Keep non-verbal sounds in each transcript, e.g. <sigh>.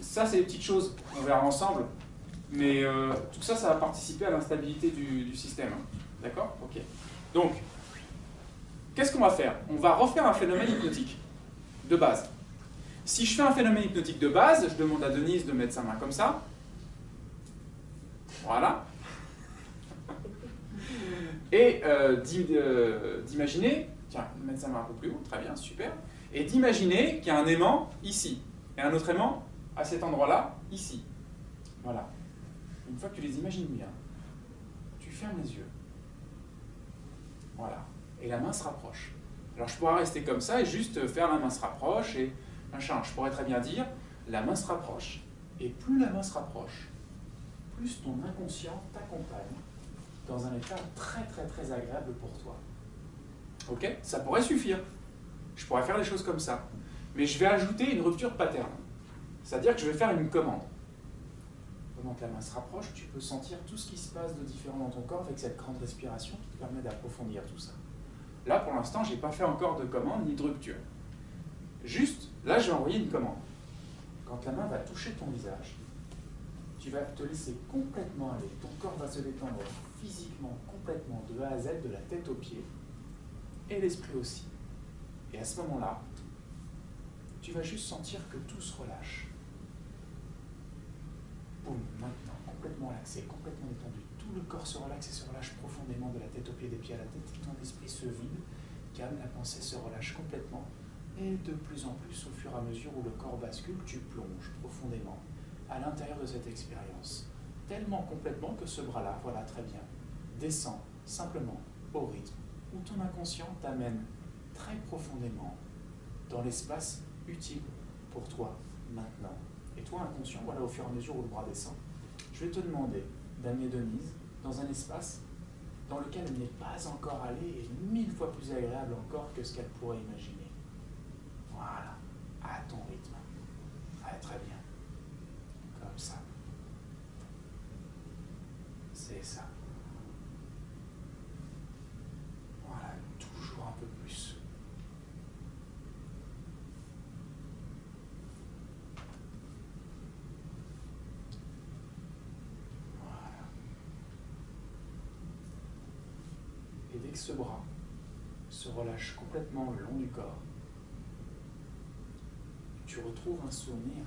Ça, c'est des petites choses qu'on verra ensemble. Mais euh, tout ça, ça va participer à l'instabilité du, système. Hein. D'accord? Ok. Donc, qu'est-ce qu'on va faire? On va refaire un phénomène hypnotique de base. Si je fais un phénomène hypnotique de base, je demande à Denise de mettre sa main comme ça. Voilà. Et euh, euh, d'imaginer, tiens, mettre sa main un peu plus haut, très bien, super. Et d'imaginer qu'il y a un aimant ici, et un autre aimant à cet endroit-là, ici. Voilà. Une fois que tu les imagines bien, tu fermes les yeux. Voilà. Et la main se rapproche. Alors je pourrais rester comme ça et juste faire la main se rapproche et machin. Je pourrais très bien dire la main se rapproche. Et plus la main se rapproche, plus ton inconscient t'accompagne dans un état très très très agréable pour toi. Ok? Ça pourrait suffire. Je pourrais faire les choses comme ça. Mais je vais ajouter une rupture pattern. C'est-à-dire que je vais faire une commande. Pendant que la main se rapproche, tu peux sentir tout ce qui se passe de différent dans ton corps avec cette grande respiration qui te permet d'approfondir tout ça. Là, pour l'instant, je n'ai pas fait encore de commande ni de rupture. Juste, là, je vais envoyer une commande. Quand la main va toucher ton visage, tu vas te laisser complètement aller. Ton corps va se détendre physiquement, complètement, de A à Z, de la tête aux pieds, et l'esprit aussi. Et à ce moment-là, tu vas juste sentir que tout se relâche. Boum, maintenant, complètement relaxé, complètement détendu. Tout le corps se relaxe et se relâche profondément de la tête aux pieds, des pieds à la tête. Ton esprit se vide, calme, la pensée se relâche complètement. Et de plus en plus, au fur et à mesure où le corps bascule, tu plonges profondément à l'intérieur de cette expérience. Tellement complètement que ce bras-là, voilà très bien, descend simplement au rythme où ton inconscient t'amène très profondément dans l'espace utile pour toi maintenant. Et toi, inconscient, voilà, au fur et à mesure où le bras descend, je vais te demander d'amener Denise dans un espace dans lequel elle n'est pas encore allée et mille fois plus agréable encore que ce qu'elle pourrait imaginer. Voilà, à ton rythme. Ah, très bien. Comme ça. Ça. Voilà, toujours un peu plus. Voilà. Et dès que ce bras se relâche complètement le long du corps, tu retrouves un souvenir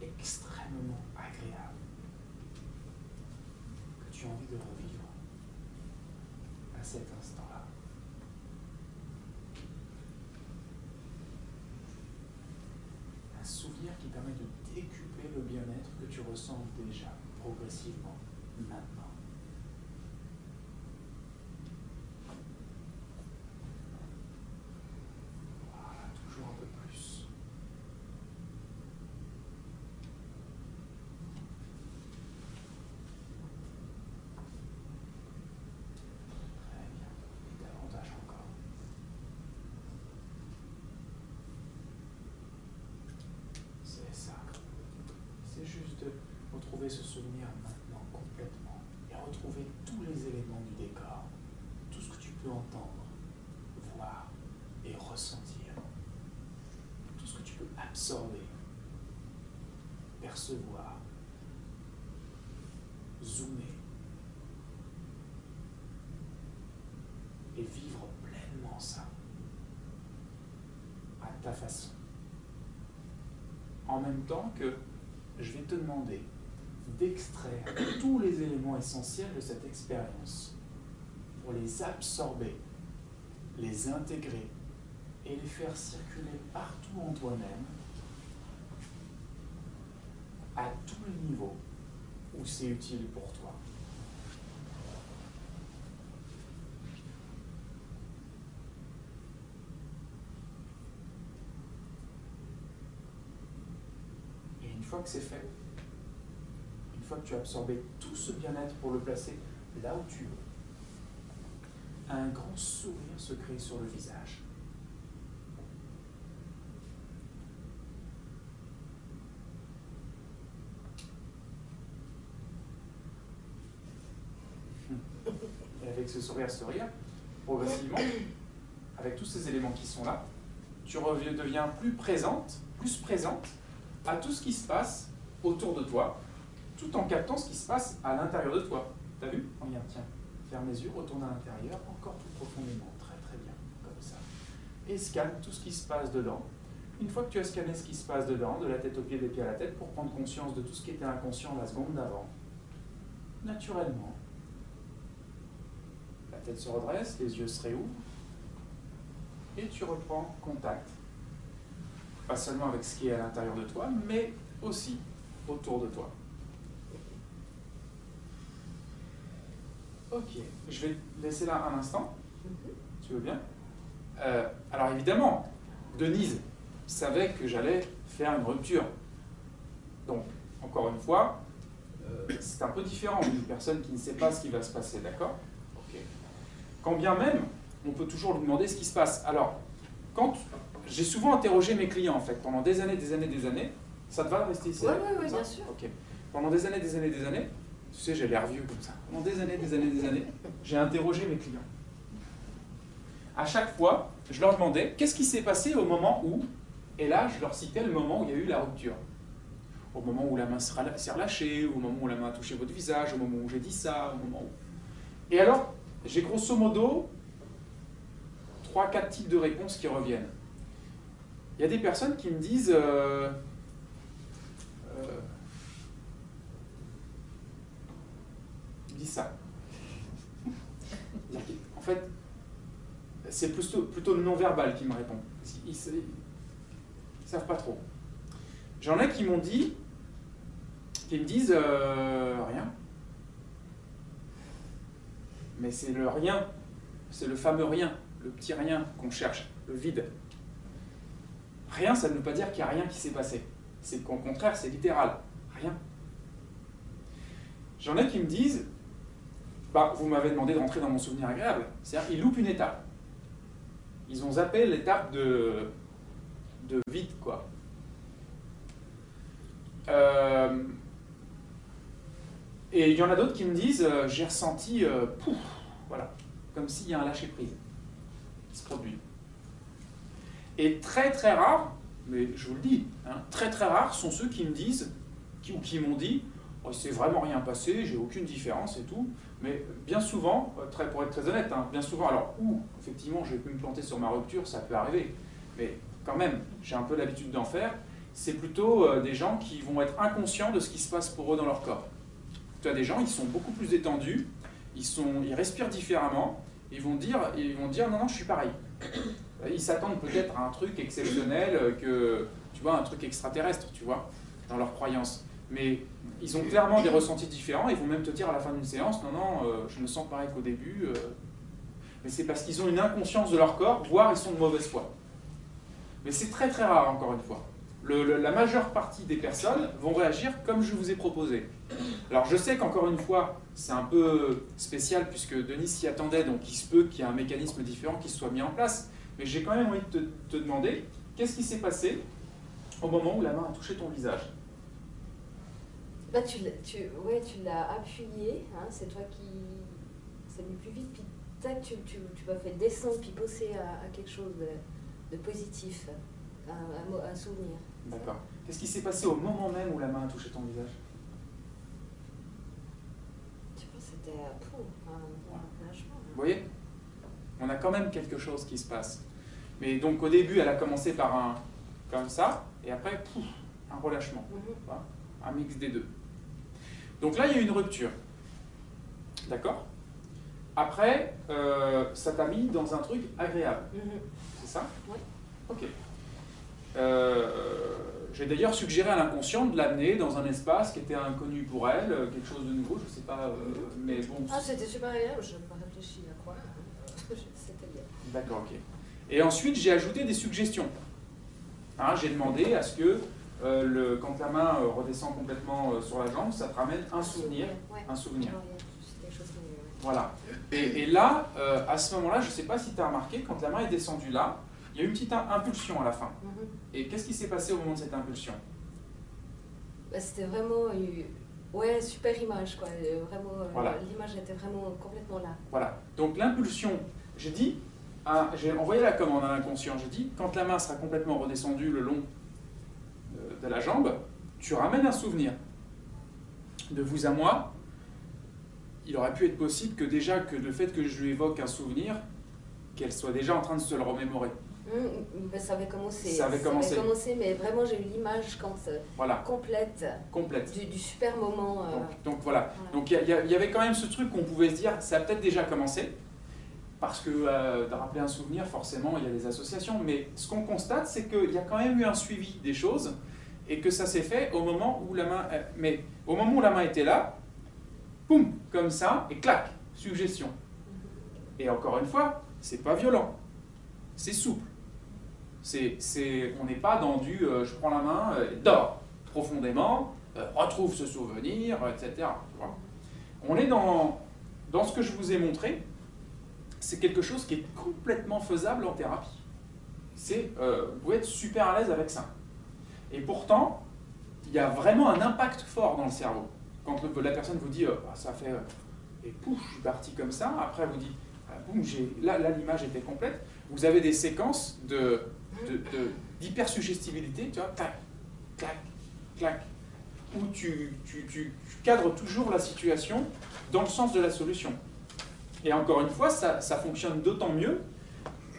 extrêmement agréable as envie de revivre à cet instant-là. Un souvenir qui permet de décupler le bien-être que tu ressens déjà progressivement maintenant. Ce souvenir maintenant complètement et retrouver tous les éléments du décor, tout ce que tu peux entendre, voir et ressentir, tout ce que tu peux absorber, percevoir, zoomer et vivre pleinement ça à ta façon. En même temps que je vais te demander d'extraire tous les éléments essentiels de cette expérience pour les absorber, les intégrer et les faire circuler partout en toi-même, à tous les niveaux où c'est utile pour toi. Et une fois que c'est fait, que tu as absorbé tout ce bien-être pour le placer là où tu veux, un grand sourire se crée sur le visage. Et avec ce sourire, sourire, progressivement, avec tous ces éléments qui sont là, tu deviens plus présente, plus présente à tout ce qui se passe autour de toi, tout en captant ce qui se passe à l'intérieur de toi. T'as vu Regarde, tiens, ferme les yeux, retourne à l'intérieur, encore plus profondément, très très bien, comme ça. Et scanne tout ce qui se passe dedans. Une fois que tu as scanné ce qui se passe dedans, de la tête aux pieds, des pieds à la tête, pour prendre conscience de tout ce qui était inconscient la seconde d'avant, naturellement, la tête se redresse, les yeux se réouvrent, et tu reprends contact. Pas seulement avec ce qui est à l'intérieur de toi, mais aussi autour de toi. Ok, je vais laisser là un instant. Mhm. Tu veux bien? Euh, Alors évidemment, Denise savait que j'allais faire une rupture. Donc, encore une fois, euh, c'est un peu différent d'une personne qui ne sait pas ce qui va se passer, d'accord? Ok. Quand bien même, on peut toujours lui demander ce qui se passe. Alors, quand j'ai souvent interrogé mes clients, en fait, pendant des années, des années, des années, ça te va rester ici? Oui, oui, bien sûr. Ok. Pendant des années, des années, des années, tu sais, j'ai l'air vieux comme ça. Pendant des années, des années, des années, j'ai interrogé mes clients. À chaque fois, je leur demandais qu'est-ce qui s'est passé au moment où, et là, je leur citais le moment où il y a eu la rupture. Au moment où la main s'est relâchée, au moment où la main a touché votre visage, au moment où j'ai dit ça, au moment où. Et alors, j'ai grosso modo trois, quatre types de réponses qui reviennent. Il y a des personnes qui me disent. Euh, euh, ça. En fait, c'est plutôt, plutôt le non-verbal qui me répond. Ils ne savent pas trop. J'en ai qui m'ont dit, qui me disent euh, rien. Mais c'est le rien, c'est le fameux rien, le petit rien qu'on cherche, le vide. Rien, ça ne veut pas dire qu'il n'y a rien qui s'est passé. C'est qu'au contraire, c'est littéral. Rien. J'en ai qui me disent, bah, vous m'avez demandé de rentrer dans mon souvenir agréable. C'est-à-dire qu'ils loupent une étape. Ils ont zappé l'étape de, de vide, quoi. Euh, et il y en a d'autres qui me disent, euh, j'ai ressenti, euh, pouf, voilà, comme s'il y a un lâcher-prise qui se produit. Et très très rare, mais je vous le dis, hein, très très rares sont ceux qui me disent, ou qui m'ont dit, oh, c'est vraiment rien passé, j'ai aucune différence et tout. Mais bien souvent, euh, pour être très honnête, hein, bien souvent, alors où effectivement je vais me planter sur ma rupture, ça peut arriver, mais quand même, j'ai un peu l'habitude d'en faire, c'est plutôt euh, des gens qui vont être inconscients de ce qui se passe pour eux dans leur corps. Tu as des gens, ils sont beaucoup plus détendus, ils, sont, ils respirent différemment, ils vont, dire, ils vont dire non, non, je suis pareil. Ils s'attendent peut-être à un truc exceptionnel, euh, que, tu vois, un truc extraterrestre, tu vois, dans leur croyance. Mais ils ont clairement des ressentis différents. Ils vont même te dire à la fin d'une séance, non, non, euh, je me sens pareil qu'au début. Euh. mais c'est parce qu'ils ont une inconscience de leur corps, voire ils sont de mauvaise foi. Mais c'est très très rare, encore une fois. la majeure partie des personnes vont réagir comme je vous ai proposé. Alors je sais qu'encore une fois, c'est un peu spécial puisque Denis s'y attendait, donc il se peut qu'il y ait un mécanisme différent qui soit mis en place. Mais j'ai quand même envie de te, te demander, qu'est-ce qui s'est passé au moment où la main a touché ton visage? Bah, tu, tu, ouais, tu l'as appuyé, hein, c'est toi qui. Ça mis plus vite, puis tac, tu, tu, tu m'as fait descendre, puis bosser à, quelque chose de, de positif, un, un, un souvenir. D'accord. Qu'est-ce qui s'est passé au moment même où la main a touché ton visage? Pense que c'était un, un lâchement. Vous voyez? On a quand même quelque chose qui se passe. Mais donc au début, elle a commencé par un comme ça, et après, pouf, un relâchement. Mhm. Un mix des deux. Donc là, il y a une rupture. D'accord? Après, euh, ça t'a mis dans un truc agréable. Mhm. C'est ça? Oui. Ok. Euh, j'ai d'ailleurs suggéré à l'inconscient de l'amener dans un espace qui était inconnu pour elle, euh, quelque chose de nouveau, je ne sais pas, mhm. mais bon. Ah, c'était super agréable, je n'ai pas réfléchi à quoi. <laughs> c'était bien. D'accord, ok. Et ensuite, j'ai ajouté des suggestions. Hein, j'ai demandé à ce que euh, le, quand la main euh, redescend complètement euh, sur la jambe, ça te ramène un souvenir. Un souvenir. Voilà. Et, là, à ce moment-là, je ne sais pas si tu as remarqué, quand la main est descendue là, il y a eu une petite impulsion à la fin. Mhm. Et qu'est-ce qui s'est passé au moment de cette impulsion? Bah, C'était vraiment une ouais, super image. Quoi. Vraiment, L'image était vraiment complètement là. Voilà. Donc l'impulsion, j'ai dit, j'ai envoyé la commande à l'inconscient. J'ai dit, quand la main sera complètement redescendue le long de, la jambe, tu ramènes un souvenir. De vous à moi, il aurait pu être possible que déjà que le fait que je lui évoque un souvenir, qu'elle soit déjà en train de se le remémorer. Hum, ben, ça avait commencé. Ça avait commencé. commencé, mais vraiment j'ai eu l'image quand euh, Voilà, complète complète. du, du super moment. euh, Donc, donc voilà. voilà. Donc y, y il y avait quand même ce truc qu'on pouvait se dire, ça a peut-être déjà commencé, parce que euh, de rappeler un souvenir, forcément, il y a des associations, mais ce qu'on constate, c'est qu'il y a quand même eu un suivi des choses, et que ça s'est fait au moment où la main... euh, mais au moment où la main était là, poum, comme ça, et clac, suggestion. Et encore une fois, c'est pas violent, c'est souple. C'est, c'est, on n'est pas dans du euh, je prends la main, euh, dors profondément, retrouve ce souvenir, etc. vois. On est dans, dans ce que je vous ai montré, c'est quelque chose qui est complètement faisable en thérapie. C'est, vous pouvez être super à l'aise avec ça. Et pourtant, il y a vraiment un impact fort dans le cerveau. Quand la personne vous dit, euh, Ah, ça fait, euh, et pouf, je suis parti comme ça, après vous dit, Ah, boum, là, là l'image était complète, vous avez des séquences de- d'hypersuggestibilité, tu vois, tac, clac, clac, où tu, tu, tu- tu cadres toujours la situation dans le sens de la solution. Et encore une fois, ça, ça fonctionne d'autant mieux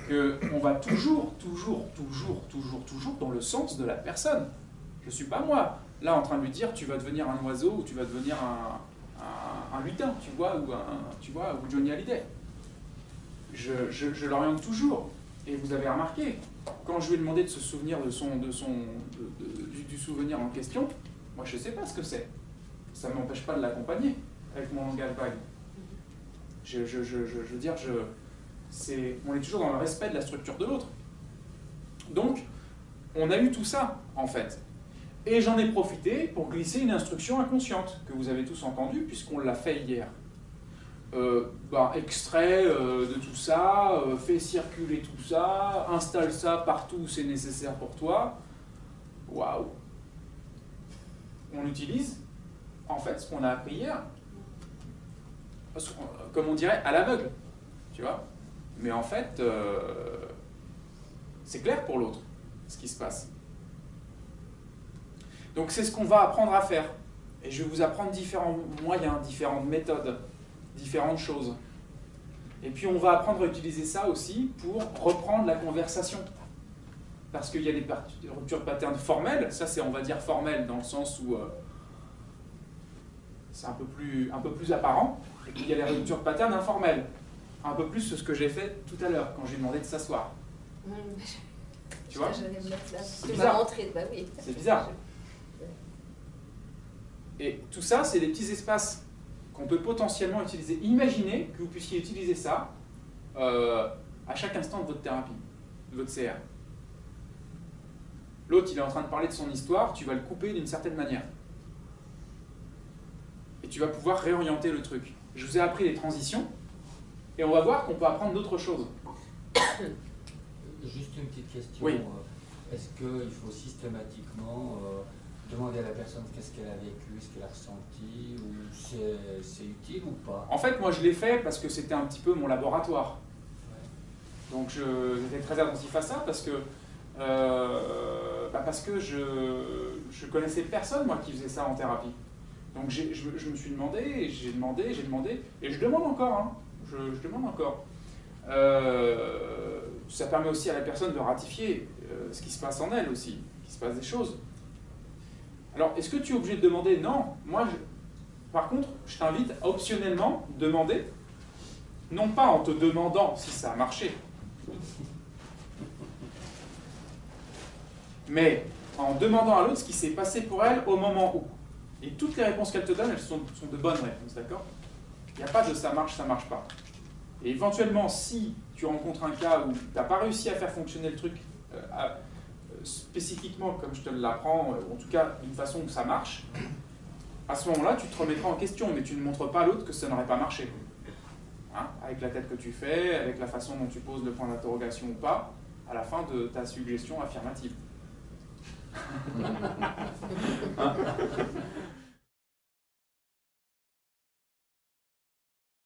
qu'on va toujours, toujours, toujours, toujours, toujours dans le sens de la personne. Je ne suis pas moi, là en train de lui dire tu vas devenir un oiseau ou tu vas devenir un, lutin, tu vois, ou, un, tu vois, ou Johnny Hallyday. Je, je, je l'oriente toujours. Et vous avez remarqué, quand je lui ai demandé de se souvenir de son, de son, du, souvenir en question, moi je ne sais pas ce que c'est. Ça ne m'empêche pas de l'accompagner avec mon langage vague. Je, je, je veux dire, je, on est toujours dans le respect de la structure de l'autre. Donc, on a eu tout ça, en fait. Et j'en ai profité pour glisser une instruction inconsciente, que vous avez tous entendue, puisqu'on l'a fait hier. Euh, ben, extrait euh, de tout ça, euh, fais circuler tout ça, installe ça partout où c'est nécessaire pour toi. Waouh On utilise, en fait, ce qu'on a appris hier, qu'on- comme on dirait, à l'aveugle, tu vois. Mais en fait, euh, c'est clair pour l'autre, ce qui se passe. Donc c'est ce qu'on va apprendre à faire. Et je vais vous apprendre différents moyens, différentes méthodes, différentes choses. Et puis on va apprendre à utiliser ça aussi pour reprendre la conversation. Parce qu'il y a des, ruptures de pattern formelles, ça c'est on va dire formel dans le sens où euh, c'est un peu, plus, un peu plus apparent. Et puis il y a les ruptures de pattern informelles. Un peu plus ce que j'ai fait tout à l'heure quand j'ai demandé de s'asseoir. Hum, Tu vois? C'est bizarre. bah oui. C'est bizarre. Et tout ça, c'est des petits espaces qu'on peut potentiellement utiliser. Imaginez que vous puissiez utiliser ça euh, à chaque instant de votre thérapie, de votre CR. L'autre, il est en train de parler de son histoire, tu vas le couper d'une certaine manière. Et tu vas pouvoir réorienter le truc. Je vous ai appris les transitions, et on va voir qu'on peut apprendre d'autres choses. Juste une petite question. Oui. euh, Est-ce qu'il faut systématiquement euh, demander à la personne qu'est-ce qu'elle a vécu, ce qu'elle a ressenti, ou c'est utile ou pas? En fait, moi, je l'ai fait parce que c'était un petit peu mon laboratoire. Donc j'étais très attentif à ça parce que, euh, bah, parce que je, je connaissais personne moi qui faisait ça en thérapie. Donc je, me- je me suis demandé, j'ai demandé, j'ai demandé, et je demande encore, hein, je, demande encore. Euh, ça permet aussi à la personne de ratifier euh, ce qui se passe en elle aussi, qu'il se passe des choses. Alors est-ce que tu es obligé de demander? Non, moi par contre, je t'invite à optionnellement demander, non pas en te demandant si ça a marché, mais en demandant à l'autre ce qui s'est passé pour elle au moment où. Et toutes les réponses qu'elle te donne, elles sont de bonnes réponses, d'accord? Il n'y a pas de ça marche, ça marche pas. Et éventuellement, si tu rencontres un cas où tu n'as pas réussi à faire fonctionner le truc euh, euh, spécifiquement comme je te l'apprends, euh, en tout cas d'une façon où ça marche, à ce moment-là, tu te remettras en question, mais tu ne montres pas à l'autre que ça n'aurait pas marché. Hein avec la tête que tu fais, avec la façon dont tu poses le point d'interrogation ou pas, à la fin de ta suggestion affirmative. <laughs>